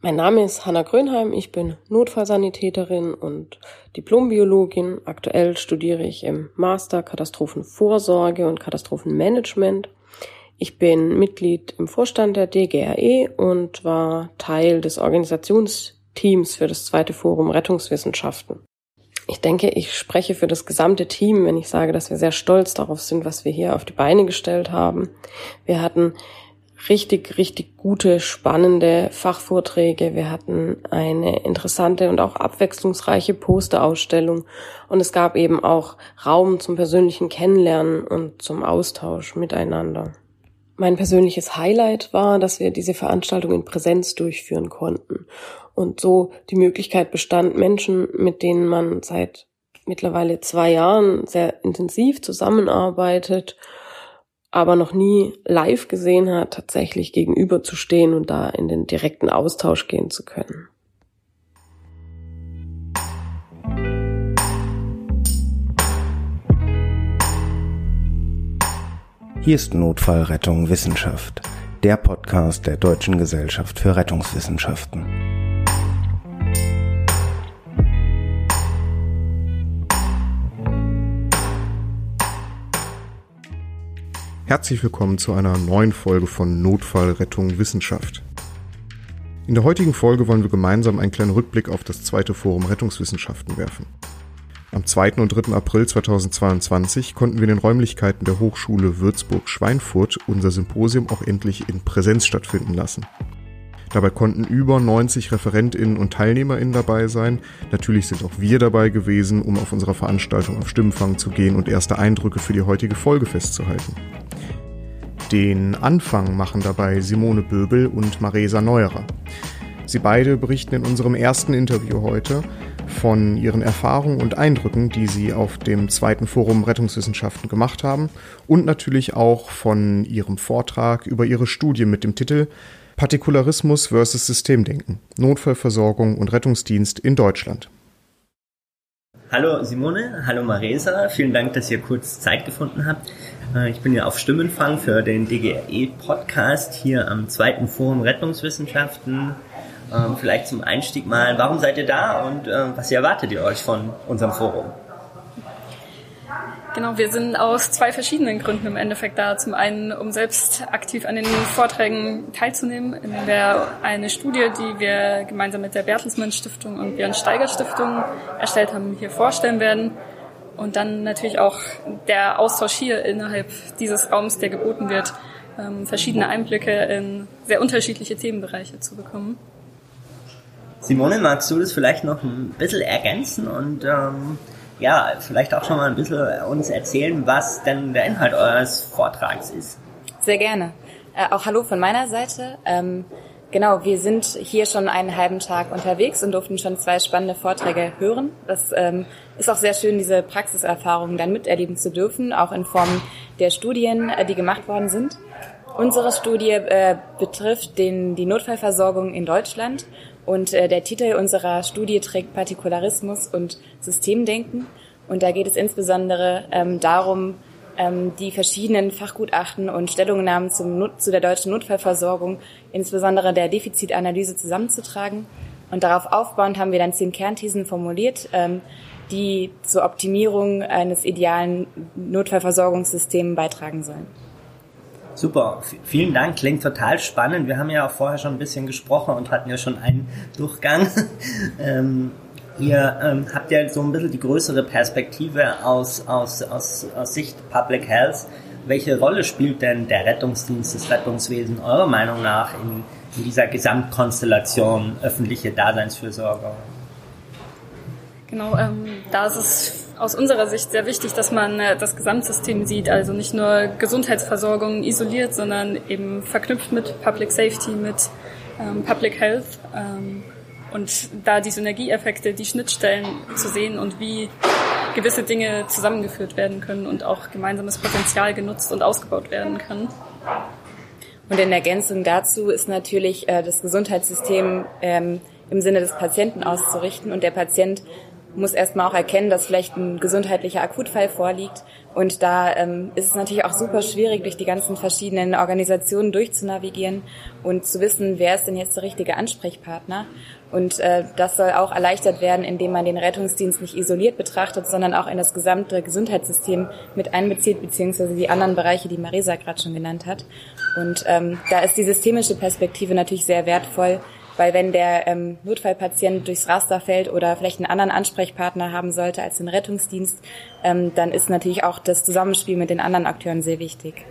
Mein Name ist Hanna Grönheim, ich bin Notfallsanitäterin und Diplombiologin. Aktuell studiere ich im Master Katastrophenvorsorge und Katastrophenmanagement. Ich bin Mitglied im Vorstand der DGRE und war Teil des Organisationsteams für das zweite Forum Rettungswissenschaften. Ich denke, ich spreche für das gesamte Team, wenn ich sage, dass wir sehr stolz darauf sind, was wir hier auf die Beine gestellt haben. Wir hatten richtig, richtig gute, spannende Fachvorträge. Wir hatten eine interessante und auch abwechslungsreiche Posterausstellung und es gab eben auch Raum zum persönlichen Kennenlernen und zum Austausch miteinander. Mein persönliches Highlight war, dass wir diese Veranstaltung in Präsenz durchführen konnten und so die Möglichkeit bestand, Menschen, mit denen man seit mittlerweile zwei Jahren sehr intensiv zusammenarbeitet, aber noch nie live gesehen hat, tatsächlich gegenüberzustehen und da in den direkten Austausch gehen zu können. Hier ist Notfallrettung Wissenschaft, der Podcast der Deutschen Gesellschaft für Rettungswissenschaften. Herzlich willkommen zu einer neuen Folge von Notfallrettung Wissenschaft. In der heutigen Folge wollen wir gemeinsam einen kleinen Rückblick auf das zweite Forum Rettungswissenschaften werfen. Am 2. und 3. April 2022 konnten wir in den Räumlichkeiten der Hochschule Würzburg-Schweinfurt unser Symposium auch endlich in Präsenz stattfinden lassen. Dabei konnten über 90 ReferentInnen und TeilnehmerInnen dabei sein. Natürlich sind auch wir dabei gewesen, um auf unserer Veranstaltung auf Stimmenfang zu gehen und erste Eindrücke für die heutige Folge festzuhalten. Den Anfang machen dabei Simone Böbel und Maresa Neuerer. Sie beide berichten in unserem ersten Interview heute von ihren Erfahrungen und Eindrücken, die sie auf dem zweiten Forum Rettungswissenschaften gemacht haben und natürlich auch von ihrem Vortrag über ihre Studie mit dem Titel Partikularismus versus Systemdenken, Notfallversorgung und Rettungsdienst in Deutschland. Hallo Simone, hallo Maresa, vielen Dank, dass ihr kurz Zeit gefunden habt. Äh, ich bin ja auf Stimmenfang für den DGRE-Podcast hier am zweiten Forum Rettungswissenschaften. Ähm, vielleicht zum Einstieg mal, warum seid ihr da und äh, was erwartet ihr euch von unserem Forum? Genau, wir sind aus zwei verschiedenen Gründen im Endeffekt da. Zum einen, um selbst aktiv an den Vorträgen teilzunehmen, in der eine Studie, die wir gemeinsam mit der Bertelsmann Stiftung und Björn Steiger Stiftung erstellt haben, hier vorstellen werden. Und dann natürlich auch der Austausch hier innerhalb dieses Raums, der geboten wird, ähm, verschiedene Einblicke in sehr unterschiedliche Themenbereiche zu bekommen. Simone, magst du das vielleicht noch ein bisschen ergänzen und ähm, ja, vielleicht auch schon mal ein bisschen uns erzählen, was denn der Inhalt eures Vortrags ist? Sehr gerne. Äh, auch Hallo von meiner Seite. Ähm, Genau, wir sind hier schon einen halben Tag unterwegs und durften schon zwei spannende Vorträge hören. Das ähm, ist auch sehr schön, diese Praxiserfahrungen dann miterleben zu dürfen, auch in Form der Studien, äh, die gemacht worden sind. Unsere Studie äh, betrifft den, die Notfallversorgung in Deutschland und äh, der Titel unserer Studie trägt Partikularismus und Systemdenken. Und da geht es insbesondere ähm, darum, ähm, die verschiedenen Fachgutachten und Stellungnahmen zum, zu der deutschen Notfallversorgung, insbesondere der Defizitanalyse zusammenzutragen. Und darauf aufbauend haben wir dann zehn Kernthesen formuliert, ähm, die zur Optimierung eines idealen Notfallversorgungssystems beitragen sollen. Super, vielen Dank, klingt total spannend. Wir haben ja auch vorher schon ein bisschen gesprochen und hatten ja schon einen Durchgang. ähm, Ihr ähm, habt ja so ein bisschen die größere Perspektive aus, aus, aus, aus Sicht Public Health. Welche Rolle spielt denn der Rettungsdienst, das Rettungswesen eurer Meinung nach in, in dieser Gesamtkonstellation öffentliche Daseinsfürsorge? Genau, ähm, da ist es aus unserer Sicht sehr wichtig, dass man äh, das Gesamtsystem sieht, also nicht nur Gesundheitsversorgung isoliert, sondern eben verknüpft mit Public Safety, mit ähm, Public Health. Ähm, und da die Synergieeffekte, die Schnittstellen zu sehen und wie gewisse Dinge zusammengeführt werden können und auch gemeinsames Potenzial genutzt und ausgebaut werden kann. Und in Ergänzung dazu ist natürlich äh, das Gesundheitssystem ähm, im Sinne des Patienten auszurichten und der Patient muss erstmal auch erkennen, dass vielleicht ein gesundheitlicher Akutfall vorliegt Und da ähm, ist es natürlich auch super schwierig, durch die ganzen verschiedenen Organisationen durchzunavigieren und zu wissen, wer ist denn jetzt der richtige Ansprechpartner. Und äh, das soll auch erleichtert werden, indem man den Rettungsdienst nicht isoliert betrachtet, sondern auch in das gesamte Gesundheitssystem mit einbezieht, beziehungsweise die anderen Bereiche, die Marisa gerade schon genannt hat. Und ähm, da ist die systemische Perspektive natürlich sehr wertvoll, weil wenn der ähm, Notfallpatient durchs Raster fällt oder vielleicht einen anderen Ansprechpartner haben sollte als den Rettungsdienst, ähm, dann ist natürlich auch das Zusammenspiel mit den anderen Akteuren sehr wichtig.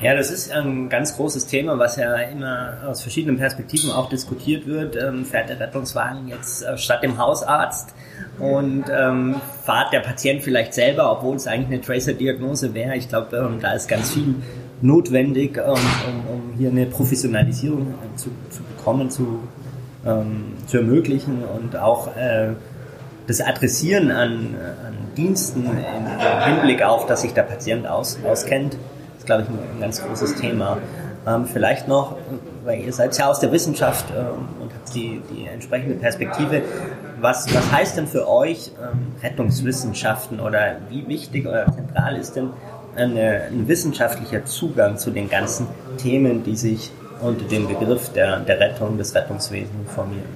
Ja, das ist ein ganz großes Thema, was ja immer aus verschiedenen Perspektiven auch diskutiert wird. Ähm, fährt der Rettungswagen jetzt äh, statt dem Hausarzt und ähm, fahrt der Patient vielleicht selber, obwohl es eigentlich eine Tracer-Diagnose wäre. Ich glaube, ähm, da ist ganz viel notwendig, ähm, um, um, hier eine Professionalisierung zu, zu bekommen, zu, ähm, zu ermöglichen und auch äh, das Adressieren an, an Diensten im Hinblick auf, dass sich der Patient aus, auskennt ist, glaube ich, ein, ein ganz großes Thema. Ähm, vielleicht noch, weil ihr seid ja aus der Wissenschaft ähm, und habt die, die entsprechende Perspektive. Was, was heißt denn für euch ähm, Rettungswissenschaften oder wie wichtig oder zentral ist denn eine, ein wissenschaftlicher Zugang zu den ganzen Themen, die sich unter dem Begriff der, der Rettung, des Rettungswesens formieren?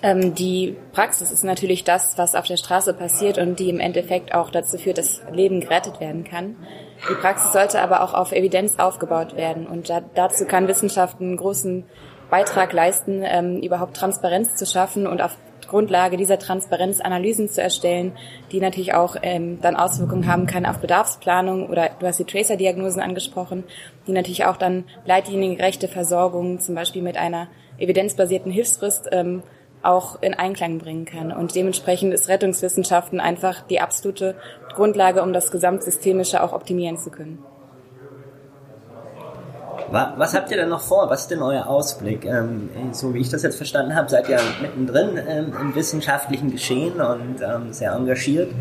Ähm, die Praxis ist natürlich das, was auf der Straße passiert und die im Endeffekt auch dazu führt, dass Leben gerettet werden kann. Die Praxis sollte aber auch auf Evidenz aufgebaut werden und da, dazu kann Wissenschaft einen großen Beitrag leisten, ähm, überhaupt Transparenz zu schaffen und auf Grundlage dieser Transparenz Analysen zu erstellen, die natürlich auch ähm, dann Auswirkungen haben kann auf Bedarfsplanung oder du hast die Tracer-Diagnosen angesprochen, die natürlich auch dann leitliniengerechte Versorgung zum Beispiel mit einer evidenzbasierten Hilfsfrist ähm, auch in Einklang bringen kann. Und dementsprechend ist Rettungswissenschaften einfach die absolute Grundlage, um das Gesamtsystemische auch optimieren zu können. Was habt ihr denn noch vor? Was ist denn euer Ausblick? Ähm, so wie ich das jetzt verstanden habe, seid ihr mittendrin ähm, im wissenschaftlichen Geschehen und ähm, sehr engagiert.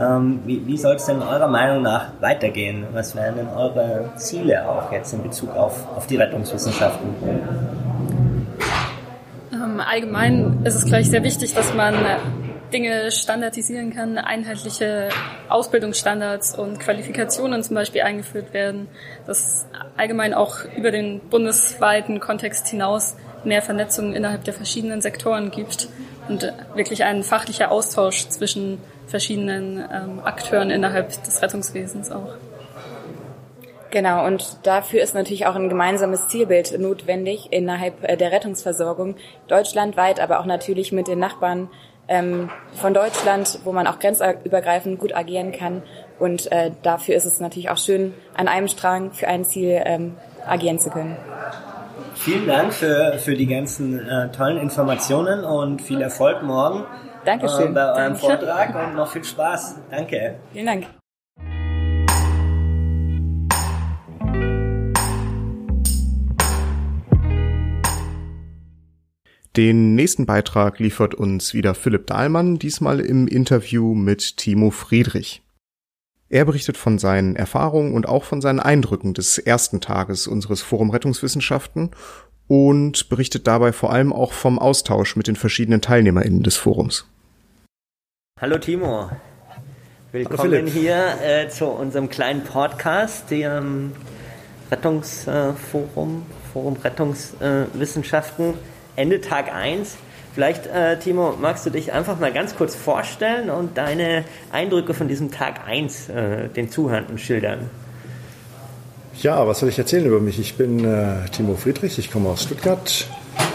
Ähm, wie, wie soll es denn eurer Meinung nach weitergehen? Was wären denn eure Ziele auch jetzt in Bezug auf, auf die Rettungswissenschaften? Ähm, allgemein ist es gleich sehr wichtig, dass man Dinge standardisieren kann, einheitliche Ausbildungsstandards und Qualifikationen zum Beispiel eingeführt werden, dass allgemein auch über den bundesweiten Kontext hinaus mehr Vernetzung innerhalb der verschiedenen Sektoren gibt und wirklich ein fachlicher Austausch zwischen verschiedenen ähm, Akteuren innerhalb des Rettungswesens auch. Genau, und dafür ist natürlich auch ein gemeinsames Zielbild notwendig innerhalb äh, der Rettungsversorgung, deutschlandweit, aber auch natürlich mit den Nachbarn ähm, von Deutschland, wo man auch grenzübergreifend gut agieren kann. Und äh, dafür ist es natürlich auch schön, an einem Strang für ein Ziel ähm, agieren zu können. Vielen Dank für, für die ganzen äh, tollen Informationen und viel Erfolg morgen Dankeschön. Äh, bei eurem Danke. Vortrag und noch viel Spaß. Danke. Vielen Dank. Den nächsten Beitrag liefert uns wieder Philipp Dahlmann, diesmal im Interview mit Timo Friedrich. Er berichtet von seinen Erfahrungen und auch von seinen Eindrücken des ersten Tages unseres Forum Rettungswissenschaften und berichtet dabei vor allem auch vom Austausch mit den verschiedenen TeilnehmerInnen des Forums. Hallo Timo. Willkommen hier äh, zu unserem kleinen Podcast, dem Rettungsforum, äh, Forum Rettungswissenschaften. Äh, Ende Tag 1. Vielleicht, äh, Timo, magst du dich einfach mal ganz kurz vorstellen und deine Eindrücke von diesem Tag 1 äh, den Zuhörenden schildern? Ja, was soll ich erzählen über mich? Ich bin äh, Timo Friedrich, ich komme aus Stuttgart,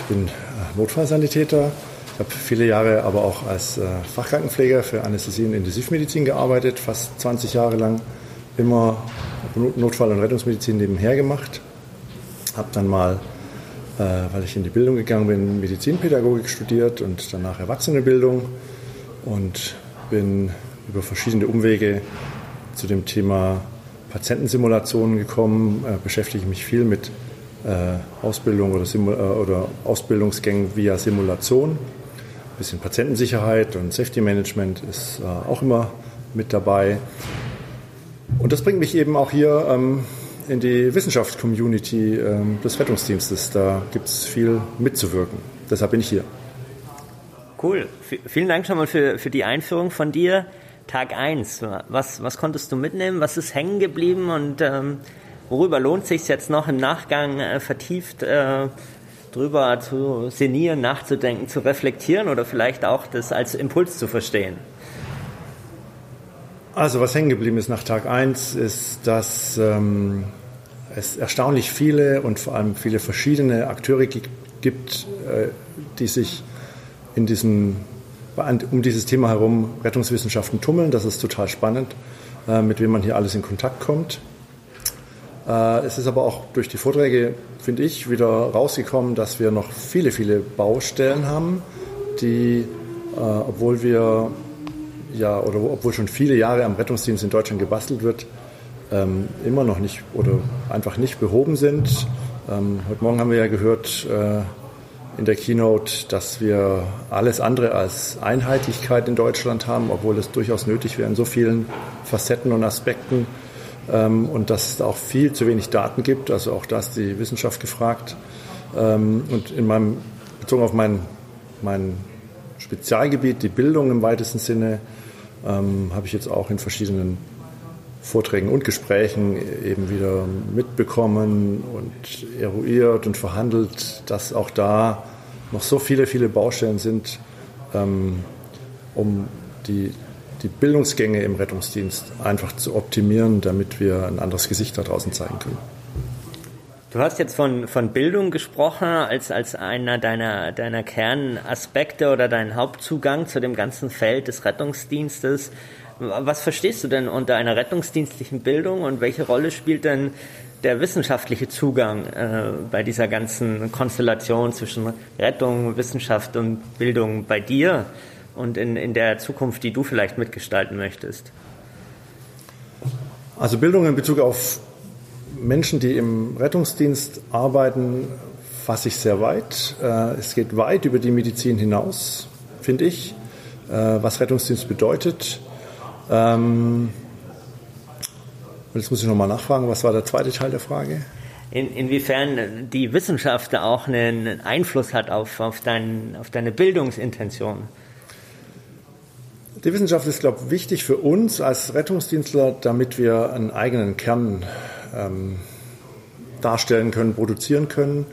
bin äh, Notfallsanitäter. Ich habe viele Jahre aber auch als äh, Fachkrankenpfleger für Anästhesie und Intensivmedizin gearbeitet, fast 20 Jahre lang immer Notfall- und Rettungsmedizin nebenher gemacht. Habe dann mal weil ich in die Bildung gegangen bin, Medizinpädagogik studiert und danach Erwachsenenbildung und bin über verschiedene Umwege zu dem Thema Patientensimulationen gekommen, äh, beschäftige mich viel mit äh, Ausbildung oder, Simul oder Ausbildungsgängen via Simulation. Ein bisschen Patientensicherheit und Safety Management ist auch immer mit dabei. Und das bringt mich eben auch hier ähm, in die Wissenschaftscommunity ähm, des Rettungsdienstes. Da gibt es viel mitzuwirken. Deshalb bin ich hier. Cool. V vielen Dank schon mal für, für die Einführung von dir. Tag 1. Was, was konntest du mitnehmen? Was ist hängen geblieben und ähm, worüber lohnt sich jetzt noch im Nachgang äh, vertieft äh, drüber zu sinnieren, nachzudenken, zu reflektieren oder vielleicht auch das als Impuls zu verstehen? Also was hängen geblieben ist nach Tag 1 ist, dass ähm, es erstaunlich viele und vor allem viele verschiedene Akteure gibt, äh, die sich in diesem, um dieses Thema herum Rettungswissenschaften tummeln. Das ist total spannend, äh, mit wem man hier alles in Kontakt kommt. Äh, es ist aber auch durch die Vorträge, finde ich, wieder rausgekommen, dass wir noch viele, viele Baustellen haben, die, obwohl wir ja, oder obwohl schon viele Jahre am Rettungsdienst in Deutschland gebastelt wird, ähm, immer noch nicht oder einfach nicht behoben sind. Ähm, heute Morgen haben wir ja gehört äh, in der Keynote, dass wir alles andere als Einheitlichkeit in Deutschland haben, obwohl es durchaus nötig wäre in so vielen Facetten und Aspekten ähm, und dass es auch viel zu wenig Daten gibt. Also auch da ist die Wissenschaft gefragt. Ähm, und in meinem, bezogen auf mein, mein Spezialgebiet, die Bildung im weitesten Sinne, ähm, habe ich jetzt auch in verschiedenen Vorträgen und Gesprächen eben wieder mitbekommen und eruiert und verhandelt, dass auch da noch so viele, viele Baustellen sind, ähm, um die, die Bildungsgänge im Rettungsdienst einfach zu optimieren, damit wir ein anderes Gesicht da draußen zeigen können. Du hast jetzt von, von Bildung gesprochen als, als einer deiner, deiner Kernaspekte oder dein Hauptzugang zu dem ganzen Feld des Rettungsdienstes. Was verstehst du denn unter einer rettungsdienstlichen Bildung und welche Rolle spielt denn der wissenschaftliche Zugang äh, bei dieser ganzen Konstellation zwischen Rettung, Wissenschaft und Bildung bei dir und in, in der Zukunft, die du vielleicht mitgestalten möchtest? Also Bildung in Bezug auf Menschen, die im Rettungsdienst arbeiten, fasse ich sehr weit. Äh, es geht weit über die Medizin hinaus, finde ich, äh, was Rettungsdienst bedeutet. Ähm, jetzt muss ich nochmal nachfragen, was war der zweite Teil der Frage? In, inwiefern die Wissenschaft auch einen Einfluss hat auf, auf, dein, auf deine Bildungsintention. Die Wissenschaft ist, glaube ich, wichtig für uns als Rettungsdienstler, damit wir einen eigenen Kern ähm, darstellen können, produzieren können,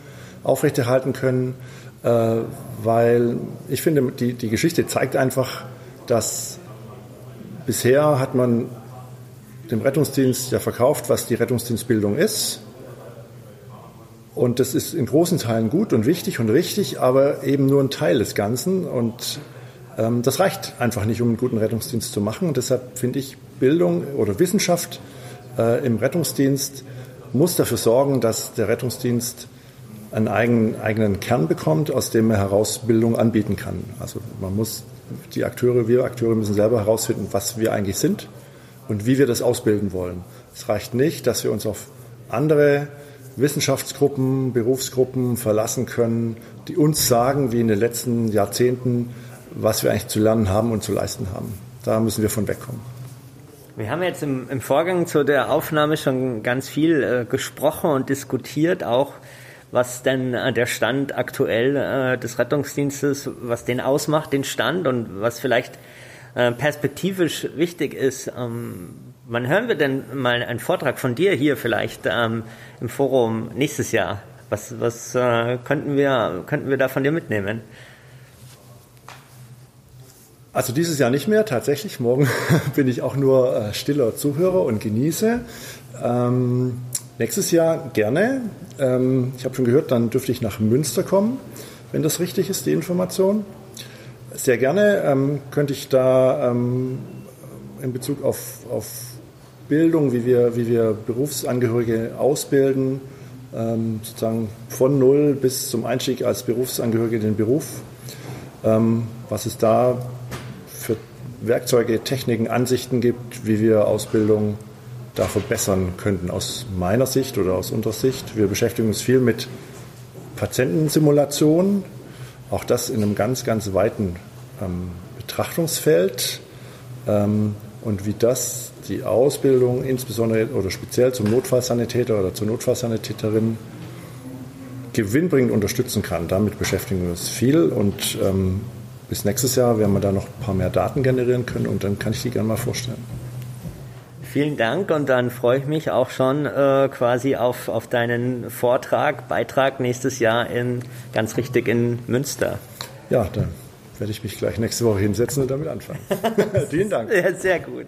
aufrechterhalten können, äh, weil ich finde, die, die Geschichte zeigt einfach, dass bisher hat man dem Rettungsdienst ja verkauft, was die Rettungsdienstbildung ist. Und das ist in großen Teilen gut und wichtig und richtig, aber eben nur ein Teil des Ganzen. Und ähm, das reicht einfach nicht, um einen guten Rettungsdienst zu machen. Und deshalb finde ich Bildung oder Wissenschaft äh, im Rettungsdienst muss dafür sorgen, dass der Rettungsdienst einen eigenen, eigenen Kern bekommt, aus dem er Herausbildung anbieten kann. Also man muss, die Akteure, wir Akteure müssen selber herausfinden, was wir eigentlich sind und wie wir das ausbilden wollen. Es reicht nicht, dass wir uns auf andere Wissenschaftsgruppen, Berufsgruppen verlassen können, die uns sagen, wie in den letzten Jahrzehnten, was wir eigentlich zu lernen haben und zu leisten haben. Da müssen wir von wegkommen. Wir haben jetzt im, im Vorgang zu der Aufnahme schon ganz viel äh, gesprochen und diskutiert, auch was denn äh, der Stand aktuell äh, des Rettungsdienstes, was den ausmacht, den Stand und was vielleicht äh, perspektivisch wichtig ist. Ähm, wann hören wir denn mal einen Vortrag von dir hier vielleicht ähm, im Forum nächstes Jahr? Was, was könnten, wir, könnten wir da von dir mitnehmen? Also dieses Jahr nicht mehr, tatsächlich. Morgen bin ich auch nur stiller Zuhörer und genieße. Ähm, nächstes Jahr gerne. Ähm, ich habe schon gehört, dann dürfte ich nach Münster kommen, wenn das richtig ist, die Information. Sehr gerne ähm, könnte ich da ähm, in Bezug auf, auf Bildung, wie wir, wie wir Berufsangehörige ausbilden, ähm, sozusagen von Null bis zum Einstieg als Berufsangehörige in den Beruf, ähm, was es da Werkzeuge, Techniken, Ansichten gibt, wie wir Ausbildung da verbessern könnten aus meiner Sicht oder aus unserer Sicht. Wir beschäftigen uns viel mit Patientensimulationen, auch das in einem ganz, ganz weiten ähm, Betrachtungsfeld ähm, und wie das die Ausbildung insbesondere oder speziell zum Notfallsanitäter oder zur Notfallsanitäterin gewinnbringend unterstützen kann. Damit beschäftigen wir uns viel und ähm, bis nächstes Jahr werden wir da noch ein paar mehr Daten generieren können und dann kann ich die gerne mal vorstellen. Vielen Dank und dann freue ich mich auch schon äh, quasi auf, auf deinen Vortrag, Beitrag nächstes Jahr in ganz richtig in Münster. Ja, dann werde ich mich gleich nächste Woche hinsetzen und damit anfangen. Vielen Dank. Ja, sehr gut.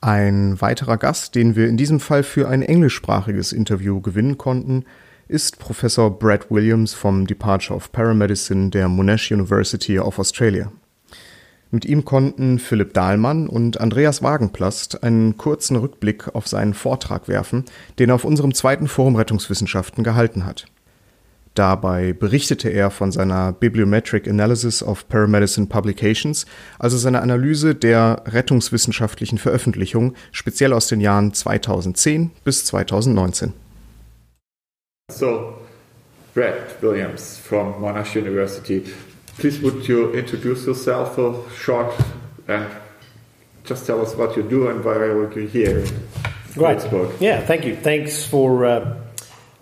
Ein weiterer Gast, den wir in diesem Fall für ein englischsprachiges Interview gewinnen konnten, ist Professor Brad Williams vom Departure of Paramedicine der Monash University of Australia. Mit ihm konnten Philipp Dahlmann und Andreas Wagenplast einen kurzen Rückblick auf seinen Vortrag werfen, den er auf unserem zweiten Forum Rettungswissenschaften gehalten hat. Dabei berichtete er von seiner Bibliometric Analysis of Paramedicine Publications, also seiner Analyse der rettungswissenschaftlichen Veröffentlichungen, speziell aus den Jahren 2010 bis 2019. So, Brett Williams from Monash University. Please would you introduce yourself a short and just tell us what you do and why are you here? Great. Yeah, thank you. Thanks for uh,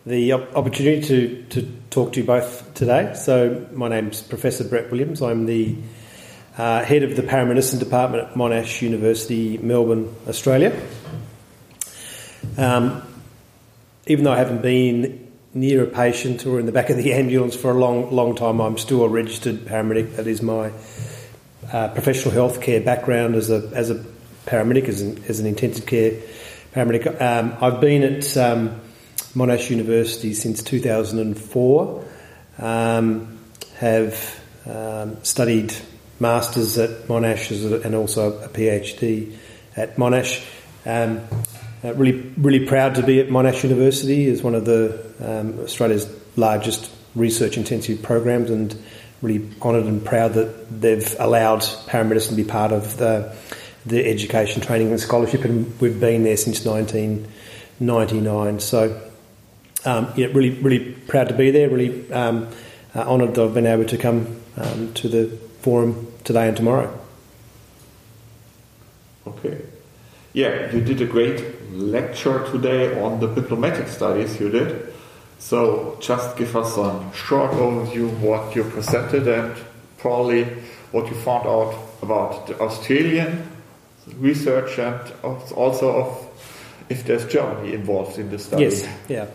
the opportunity to, to talk to you both today. So, my name's Professor Brett Williams. I'm the uh, head of the paramedicine department at Monash University, Melbourne, Australia. Um, even though I haven't been near a patient or in the back of the ambulance for a long, long time, I'm still a registered paramedic. That is my uh, professional healthcare background as a as a paramedic, as an, as an intensive care paramedic. Um, I've been at um, Monash University since 2004. Um, have um, studied masters at Monash and also a PhD at Monash. Um, uh, really, really proud to be at Monash University as one of the um, Australia's largest research intensive programs, and really honoured and proud that they've allowed paramedicine to be part of the, the education, training, and scholarship, and we've been there since 1999. So um, yeah, really, really proud to be there. Really um, uh, honoured that I've been able to come um, to the forum today and tomorrow. Okay. Yeah, you did a great lecture today on the diplomatic studies you did. So just give us a short overview of what you presented and probably what you found out about the Australian research and also of if there's Germany involved in the study. Yes, yeah.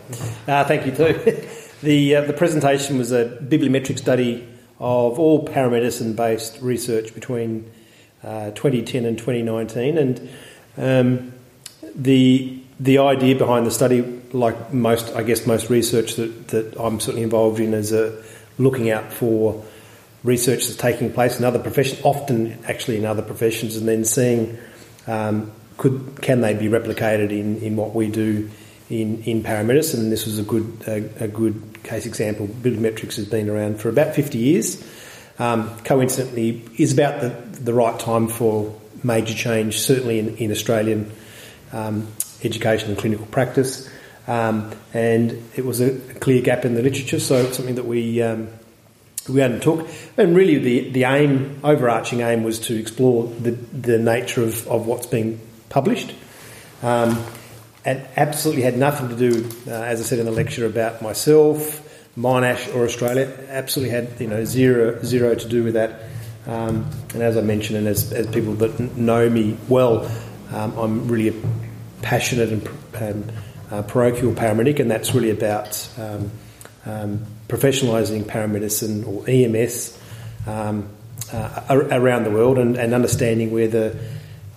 Uh, thank you too. the uh, the presentation was a bibliometric study of all paramedicine based research between uh, 2010 and 2019, and um, the the idea behind the study, like most, I guess, most research that, that I'm certainly involved in, is uh, looking out for research that's taking place in other professions, often actually in other professions, and then seeing um, could can they be replicated in, in what we do in, in paramedicine? And this was a good a, a good case example. Bibliometrics has been around for about 50 years. Um, coincidentally, is about the, the right time for major change, certainly in, in Australian um, education and clinical practice. Um, and it was a clear gap in the literature, so it's something that we um, we undertook. And really, the, the aim, overarching aim, was to explore the, the nature of, of what's being published. Um, and absolutely had nothing to do, uh, as I said in the lecture, about myself, Monash, or Australia. Absolutely had you know zero zero to do with that. Um, and as I mentioned, and as, as people that know me well, um, I'm really a passionate and, and uh, parochial paramedic, and that's really about um, um, professionalising paramedicine or EMS um, uh, around the world and, and understanding where the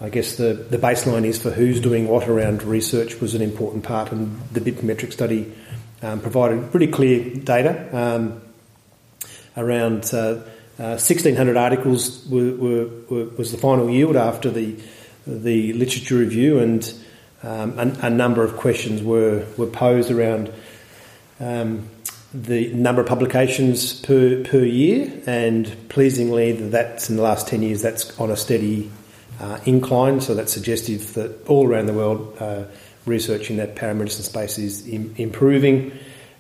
I guess the, the baseline is for who's doing what around research was an important part, and the Bitmetric study um, provided pretty clear data. Um, around uh, uh, 1,600 articles were, were, were, was the final yield after the the literature review, and um, a, a, number of questions were were posed around um, the number of publications per per year, and pleasingly, that's in the last 10 years that's on a steady uh, incline, so that's suggestive that all around the world uh, research in that paramedicine space is Im- improving.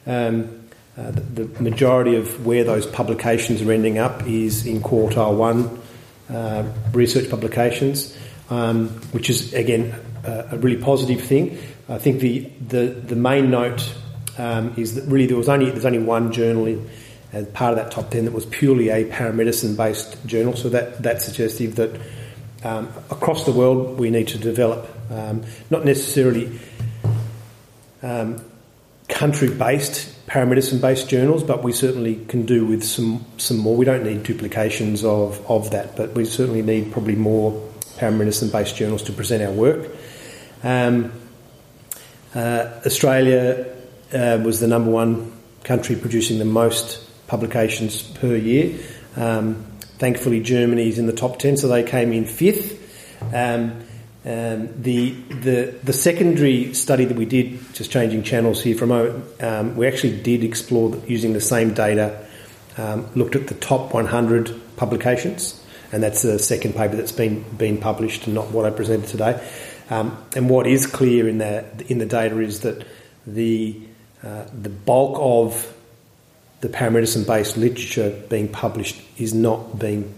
Um, uh, the, the, majority of where those publications are ending up is in quartile one uh, research publications, um, which is again a really positive thing. I think the, the, the main note um, is that really there was only there's only one journal in, as part of that top ten that was purely a paramedicine based journal. So that that's suggestive that um, across the world we need to develop um, not necessarily um, country based paramedicine based journals, but we certainly can do with some some more. We don't need duplications of of that, but we certainly need probably more paramedicine based journals to present our work. Um, uh, Australia uh, was the number one country producing the most publications per year. Um, thankfully, Germany is in the top 10, so they came in fifth. Um, um, the, the, the secondary study that we did, just changing channels here for a moment, um, we actually did explore using the same data, um, looked at the top 100 publications, and that's the second paper that's been, been published and not what I presented today. Um, and what is clear in the in the data is that the uh, the bulk of the paramedicine based literature being published is not being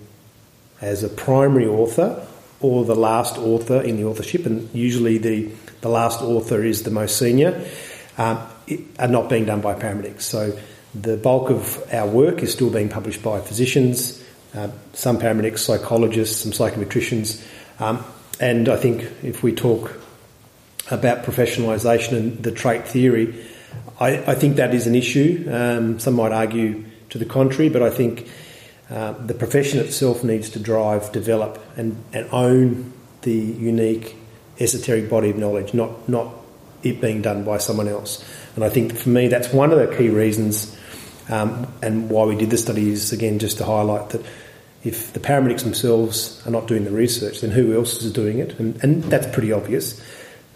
as a primary author or the last author in the authorship, and usually the, the last author is the most senior, um, it, are not being done by paramedics. So the bulk of our work is still being published by physicians, uh, some paramedics, psychologists, some psychometricians, um, and I think if we talk about professionalisation and the trait theory, I, I think that is an issue. Um, some might argue to the contrary, but I think uh, the profession itself needs to drive, develop, and, and own the unique esoteric body of knowledge, not not it being done by someone else. And I think for me, that's one of the key reasons, um, and why we did the study is again just to highlight that if the paramedics themselves are not doing the research, then who else is doing it? And, and that's pretty obvious.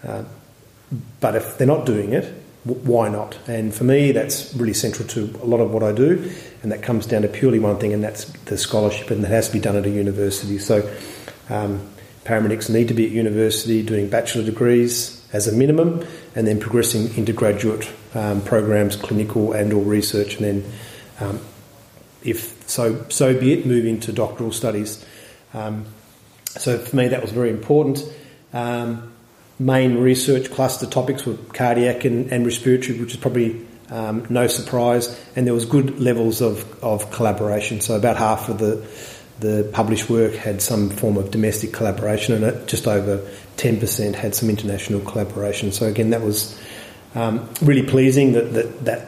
Uh, but if they're not doing it, w- why not? And for me, that's really central to a lot of what I do, and that comes down to purely one thing, and that's the scholarship, and that has to be done at a university. So, um, paramedics need to be at university doing bachelor degrees as a minimum, and then progressing into graduate um, programs, clinical and/or research, and then um, if so, so be it, move into doctoral studies. Um, so for me, that was very important. Um, main research cluster topics were cardiac and, and respiratory, which is probably um, no surprise, and there was good levels of, of collaboration. So about half of the the published work had some form of domestic collaboration, and just over ten percent had some international collaboration. So again, that was um, really pleasing that, that that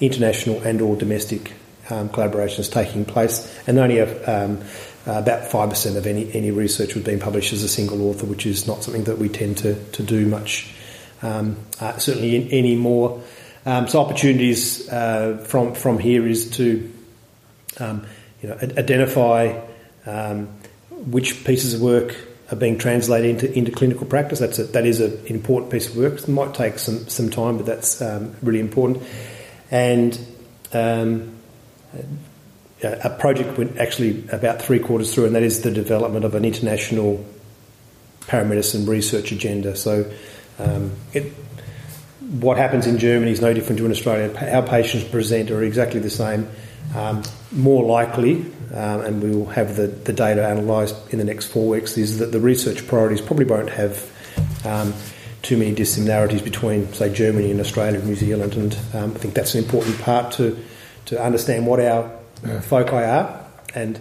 international and or domestic um, collaborations taking place, and only a, um, about 5% of any, any research was being published as a single author, which is not something that we tend to, to do much, um, uh, certainly in, anymore. Um, so opportunities uh, from, from here is to um, you know, identify um, which pieces of work are being translated into, into clinical practice. That's a, that is an important piece of work. It might take some, some time, but that's really important. And um, a project went actually about three quarters through, and that is the development of an international paramedicine research agenda. So, um, it, what happens in Germany is no different to in Australia. Our patients present are exactly the same. Um, more likely, um, and we will have the, the data analysed in the next four weeks, is that the research priorities probably won't have um, too many dissimilarities between, say, Germany and Australia and New Zealand. And um, I think that's an important part to to understand what our yeah. foci are, and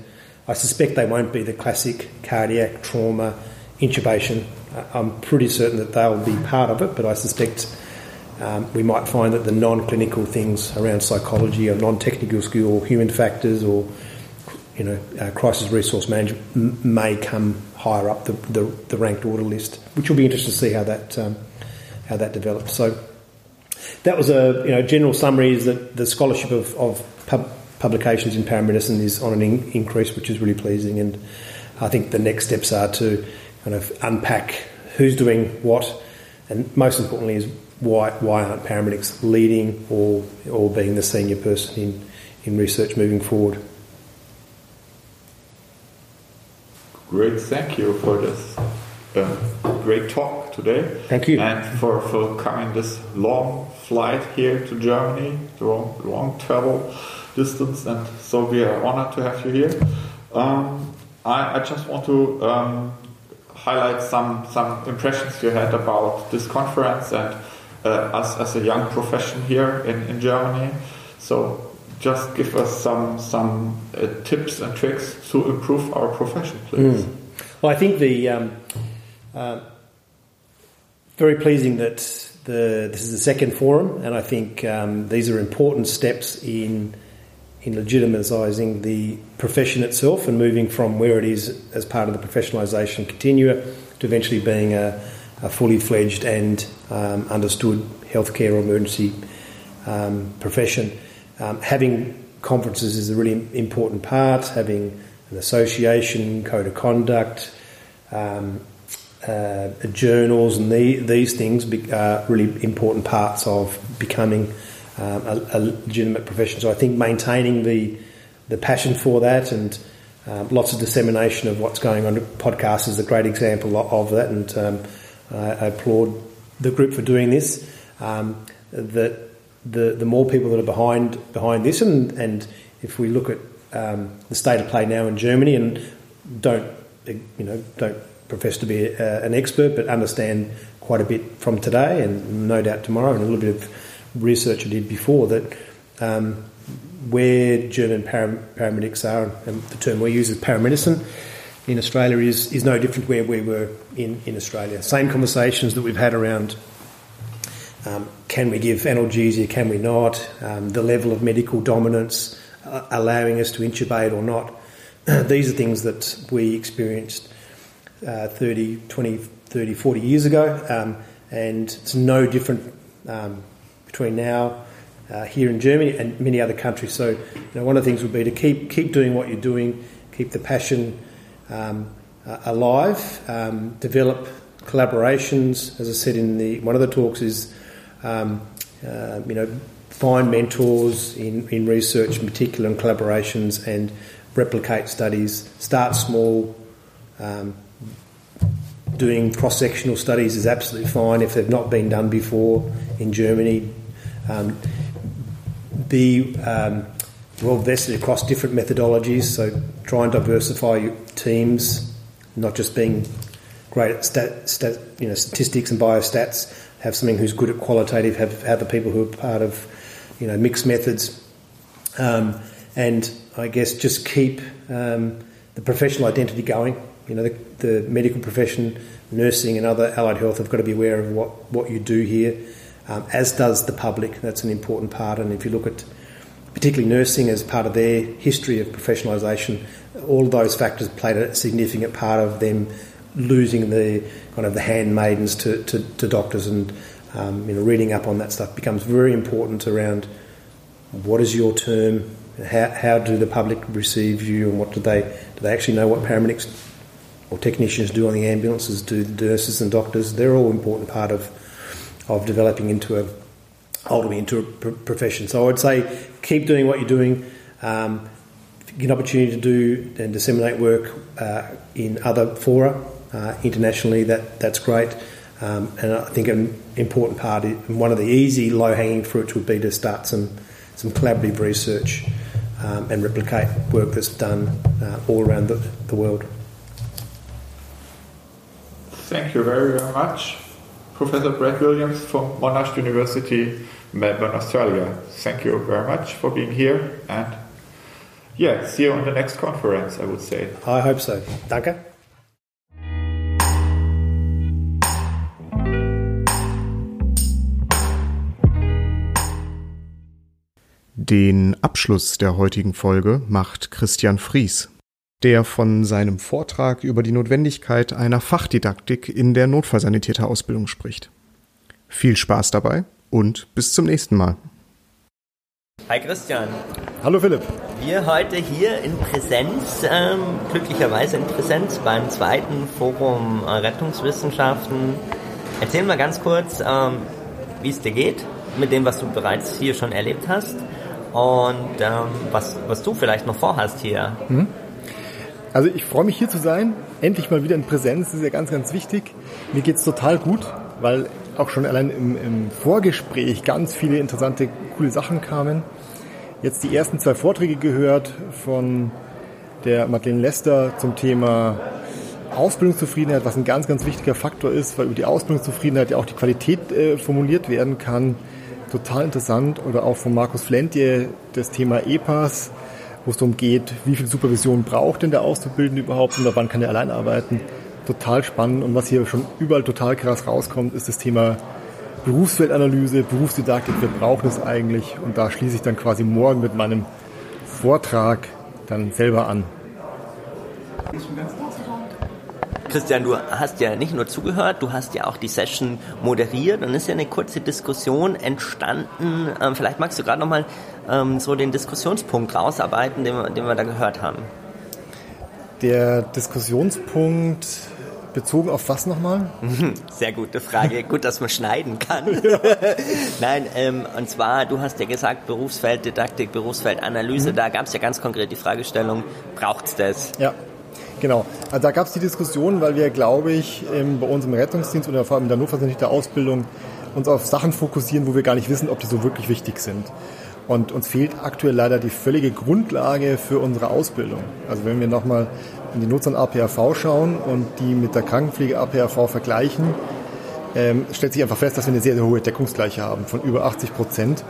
I suspect they won't be the classic cardiac trauma intubation. I'm pretty certain that they'll be part of it, but I suspect um, we might find that the non-clinical things around psychology or non-technical skill or human factors or you know uh, crisis resource management m- may come higher up the, the, the, ranked order list, which will be interesting to see how that um, how that develops. So that was a you know general summary is that the scholarship of, of pub, publications in paramedicine is on an in, increase, which is really pleasing. And I think the next steps are to kind of unpack who's doing what, and most importantly is why why aren't paramedics leading or or being the senior person in in research moving forward. Great, thank you for this uh, great talk today. Thank you. And for, for coming this long flight here to Germany, long, long travel distance. And so we are honored to have you here. Um, I, I, just want to um, highlight some some impressions you had about this conference and uh, us as a young profession here in, in Germany. So just give us some some uh, tips and tricks to improve our profession, please. Mm. Well, I think the um, uh, very pleasing that the this is the second forum, and I think um, these are important steps in in legitimising the profession itself and moving from where it is as part of the professionalisation continua to eventually being a, a fully fledged and um, understood healthcare emergency um, profession. Um, having conferences is a really important part, having an association, code of conduct, um, uh, journals, and the, these things are really important parts of becoming um, a, a, legitimate profession. So I think maintaining the the passion for that and um, lots of dissemination of what's going on. Podcast is a great example of that, and um, I, I, applaud the group for doing this. Um, that the the more people that are behind behind this, and and if we look at um, the state of play now in Germany, and don't you know don't profess to be a, an expert, but understand quite a bit from today, and no doubt tomorrow, and a little bit of research I did before that um, where German param- paramedics are, and the term we use is paramedicine in Australia is, is no different where we were in, in Australia. Same conversations that we've had around um, can we give analgesia, can we not, um, the level of medical dominance, uh, allowing us to intubate or not. These are things that we experienced uh, 30, 20, 30, 40 years ago, um, and it's no different um, between now uh, here in Germany and many other countries. So, you know, one of the things would be to keep keep doing what you're doing, keep the passion um, uh, alive, um, develop collaborations. As I said in the one of the talks, is um, uh, you know find mentors in, in research in particular and collaborations and replicate studies. Start small. Um, doing cross sectional studies is absolutely fine if they've not been done before in Germany. Um, be um, well vested across different methodologies, so try and diversify your teams, not just being great at stat, stat, you know, statistics and biostats. Have something who's good at qualitative. Have the people who are part of you know mixed methods, um, and I guess just keep um, the professional identity going. You know, the, the medical profession, nursing, and other allied health have got to be aware of what, what you do here, um, as does the public. That's an important part. And if you look at particularly nursing as part of their history of professionalisation, all of those factors played a significant part of them losing the kind of the handmaidens to, to, to doctors and um, you know reading up on that stuff becomes very important around what is your term, how, how do the public receive you, and what do they do they actually know what paramedics or technicians do on the ambulances, do the nurses and doctors. They're all important part of of developing into a ultimately into a profession. So I would say keep doing what you're doing. Um, get an opportunity to do and disseminate work uh, in other fora uh, internationally. That that's great. Um, and I think an important part, one of the easy low hanging fruits would be to start some some collaborative research um, and replicate work that's done uh, all around the, the world. Thank you very, very much, Professor Brad Williams from Monash University, Melbourne, Australia. Thank you very much for being here and yeah, see you on the next conference, I would say. I hope so. Danke. Den Abschluss der heutigen Folge macht Christian Fries der von seinem Vortrag über die Notwendigkeit einer Fachdidaktik in der Notfallsanitäterausbildung spricht. Viel Spaß dabei und bis zum nächsten Mal. Hi Christian. Hallo Philipp. Wir heute hier in Präsenz, ähm, glücklicherweise in Präsenz beim zweiten Forum äh, Rettungswissenschaften. Erzähl mal ganz kurz, ähm, wie es dir geht mit dem, was du bereits hier schon erlebt hast und ähm, was, was du vielleicht noch vorhast hier. Mhm. Also ich freue mich hier zu sein, endlich mal wieder in Präsenz, das ist ja ganz, ganz wichtig. Mir geht es total gut, weil auch schon allein im, im, Vorgespräch ganz viele interessante, coole Sachen kamen. Jetzt die ersten zwei Vorträge gehört von der Madeleine Lester zum Thema Ausbildungszufriedenheit, was ein ganz, ganz wichtiger Faktor ist, weil über die Ausbildungszufriedenheit ja auch die Qualität äh, formuliert werden kann. Total interessant. Oder auch von Markus Flentje das Thema EPAS, wo es darum geht, wie viel Supervision braucht denn der Auszubildende überhaupt und wann kann er allein arbeiten. Total spannend. Und was hier schon überall total krass rauskommt, ist das Thema Berufsfeldanalyse, Berufsdidaktik. Wir brauchen es eigentlich. Und da schließe ich dann quasi morgen mit meinem Vortrag dann selber an. Christian, du hast ja nicht nur zugehört, du hast ja auch die Session moderiert und ist ja eine kurze Diskussion entstanden. Ähm, vielleicht magst du gerade nochmal ähm, so den Diskussionspunkt rausarbeiten, den wir, den wir da gehört haben. Der Diskussionspunkt bezogen auf was nochmal? Sehr gute Frage. Gut, dass man schneiden kann. Nein, ähm, und zwar, du hast ja gesagt, Berufsfelddidaktik, Berufsfeldanalyse, mhm. da gab es ja ganz konkret die Fragestellung, braucht es das? Ja. Genau, also da gab es die Diskussion, weil wir, glaube ich, bei uns im Rettungsdienst oder vor allem in der Notfallsanitäter Ausbildung uns auf Sachen fokussieren, wo wir gar nicht wissen, ob die so wirklich wichtig sind. Und uns fehlt aktuell leider die völlige Grundlage für unsere Ausbildung. Also wenn wir nochmal in die Nutzern APRV schauen und die mit der Krankenpflege APRV vergleichen, ähm, stellt sich einfach fest, dass wir eine sehr, sehr hohe Deckungsgleiche haben von über 80 Prozent.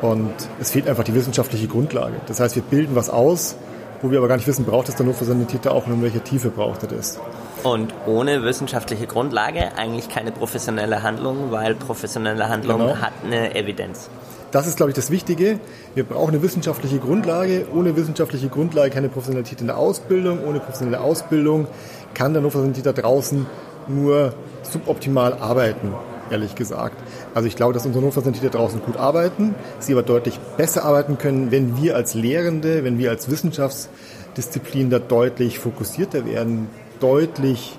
Und es fehlt einfach die wissenschaftliche Grundlage. Das heißt, wir bilden was aus, wo wir aber gar nicht wissen, braucht es der Notfallsanitäter auch und in welcher Tiefe braucht er das. Und ohne wissenschaftliche Grundlage eigentlich keine professionelle Handlung, weil professionelle Handlung genau. hat eine Evidenz. Das ist, glaube ich, das Wichtige. Wir brauchen eine wissenschaftliche Grundlage. Ohne wissenschaftliche Grundlage keine Professionalität in der Ausbildung. Ohne professionelle Ausbildung kann der Notfallsanitäter draußen nur suboptimal arbeiten, ehrlich gesagt. Also ich glaube, dass unsere Notfallsanitäter draußen gut arbeiten, sie aber deutlich besser arbeiten können, wenn wir als Lehrende, wenn wir als Wissenschaftsdisziplin da deutlich fokussierter werden, deutlich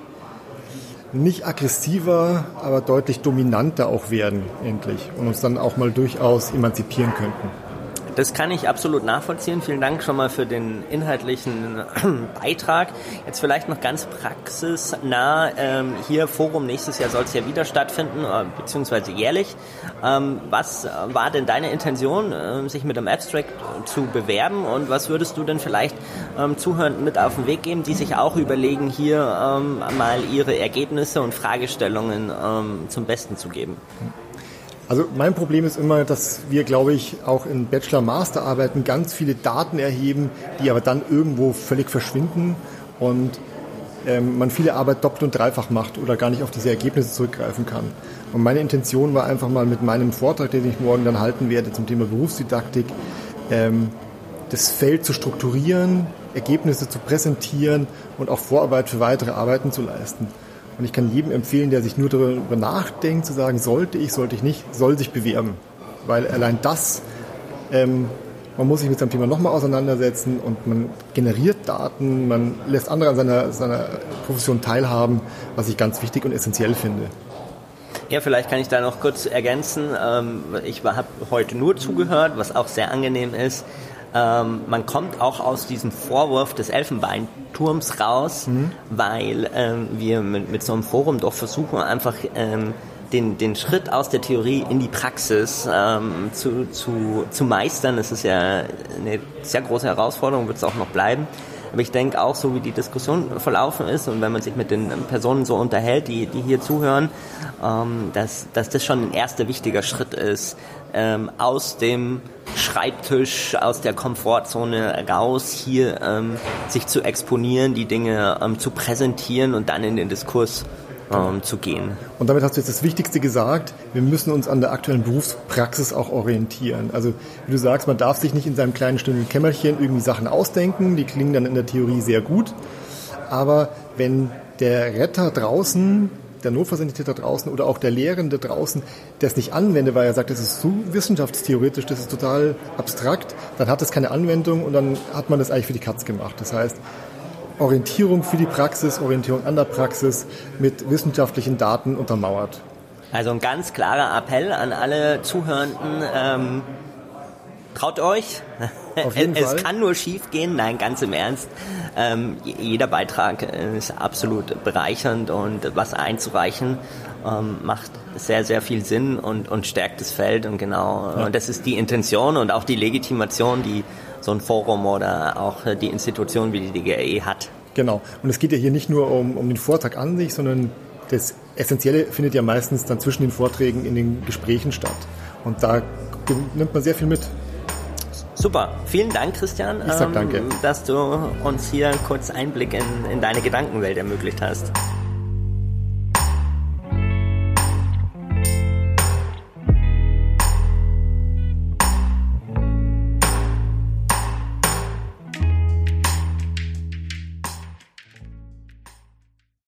nicht aggressiver, aber deutlich dominanter auch werden, endlich. Und uns dann auch mal durchaus emanzipieren könnten. Das kann ich absolut nachvollziehen. Vielen Dank schon mal für den inhaltlichen Beitrag. Jetzt vielleicht noch ganz praxisnah. Ähm, hier Forum nächstes Jahr soll es ja wieder stattfinden, äh, beziehungsweise jährlich. Ähm, was war denn deine Intention, äh, sich mit einem Abstract zu bewerben und was würdest du denn vielleicht ähm, Zuhörenden mit auf den Weg geben, die sich auch überlegen, hier ähm, mal ihre Ergebnisse und Fragestellungen ähm, zum Besten zu geben? Also mein Problem ist immer, dass wir, glaube ich, auch in Bachelor-Master-Arbeiten ganz viele Daten erheben, die aber dann irgendwo völlig verschwinden und ähm, man viele Arbeit doppelt und dreifach macht oder gar nicht auf diese Ergebnisse zurückgreifen kann. Und meine Intention war einfach mal mit meinem Vortrag, den ich morgen dann halten werde zum Thema Berufsdidaktik, ähm, das Feld zu strukturieren, Ergebnisse zu präsentieren und auch Vorarbeit für weitere Arbeiten zu leisten. Und ich kann jedem empfehlen, der sich nur darüber nachdenkt, zu sagen, sollte ich, sollte ich nicht, soll sich bewerben. Weil allein das, ähm, man muss sich mit seinem Thema nochmal auseinandersetzen und man generiert Daten, man lässt andere an seiner, seiner Profession teilhaben, was ich ganz wichtig und essentiell finde. Ja, vielleicht kann ich da noch kurz ergänzen. Ähm, ich habe heute nur zugehört, was auch sehr angenehm ist. Ähm, man kommt auch aus diesem Vorwurf des Elfenbeinturms raus, mhm. weil ähm, wir mit, mit, so einem Forum doch versuchen, einfach ähm, den, den Schritt aus der Theorie in die Praxis ähm, zu, zu, zu meistern. Das ist ja eine sehr große Herausforderung, wird es auch noch bleiben. Aber ich denke auch, so wie die Diskussion verlaufen ist und wenn man sich mit den Personen so unterhält, die, die hier zuhören, ähm, dass, dass das schon ein erster wichtiger Schritt ist, ähm, aus dem Schreibtisch, aus der Komfortzone raus, hier ähm, sich zu exponieren, die Dinge ähm, zu präsentieren und dann in den Diskurs ähm, zu gehen. Und damit hast du jetzt das Wichtigste gesagt. Wir müssen uns an der aktuellen Berufspraxis auch orientieren. Also wie du sagst, man darf sich nicht in seinem kleinen stillen Kämmerchen irgendwie Sachen ausdenken. Die klingen dann in der Theorie sehr gut. Aber wenn der Retter draußen der Notfallsanitäter draußen oder auch der Lehrende draußen, der es nicht anwendet, weil er sagt, das ist so wissenschaftstheoretisch, das ist total abstrakt, dann hat es keine Anwendung und dann hat man das eigentlich für die Katz gemacht. Das heißt, Orientierung für die Praxis, Orientierung an der Praxis mit wissenschaftlichen Daten untermauert. Also ein ganz klarer Appell an alle Zuhörenden, ähm, traut euch. Es Fall. kann nur schief gehen. Nein, ganz im Ernst. Ähm, jeder Beitrag ist absolut bereichernd und was einzureichen ähm, macht sehr, sehr viel Sinn und, und stärkt das Feld und genau. Ja. Und das ist die Intention und auch die Legitimation, die so ein Forum oder auch die Institution wie die DGE hat. Genau. Und es geht ja hier nicht nur um, um den Vortrag an sich, sondern das Essentielle findet ja meistens dann zwischen den Vorträgen in den Gesprächen statt. Und da nimmt man sehr viel mit. Super, vielen Dank, Christian, ich sag danke. Ähm, dass du uns hier kurz Einblick in, in deine Gedankenwelt ermöglicht hast.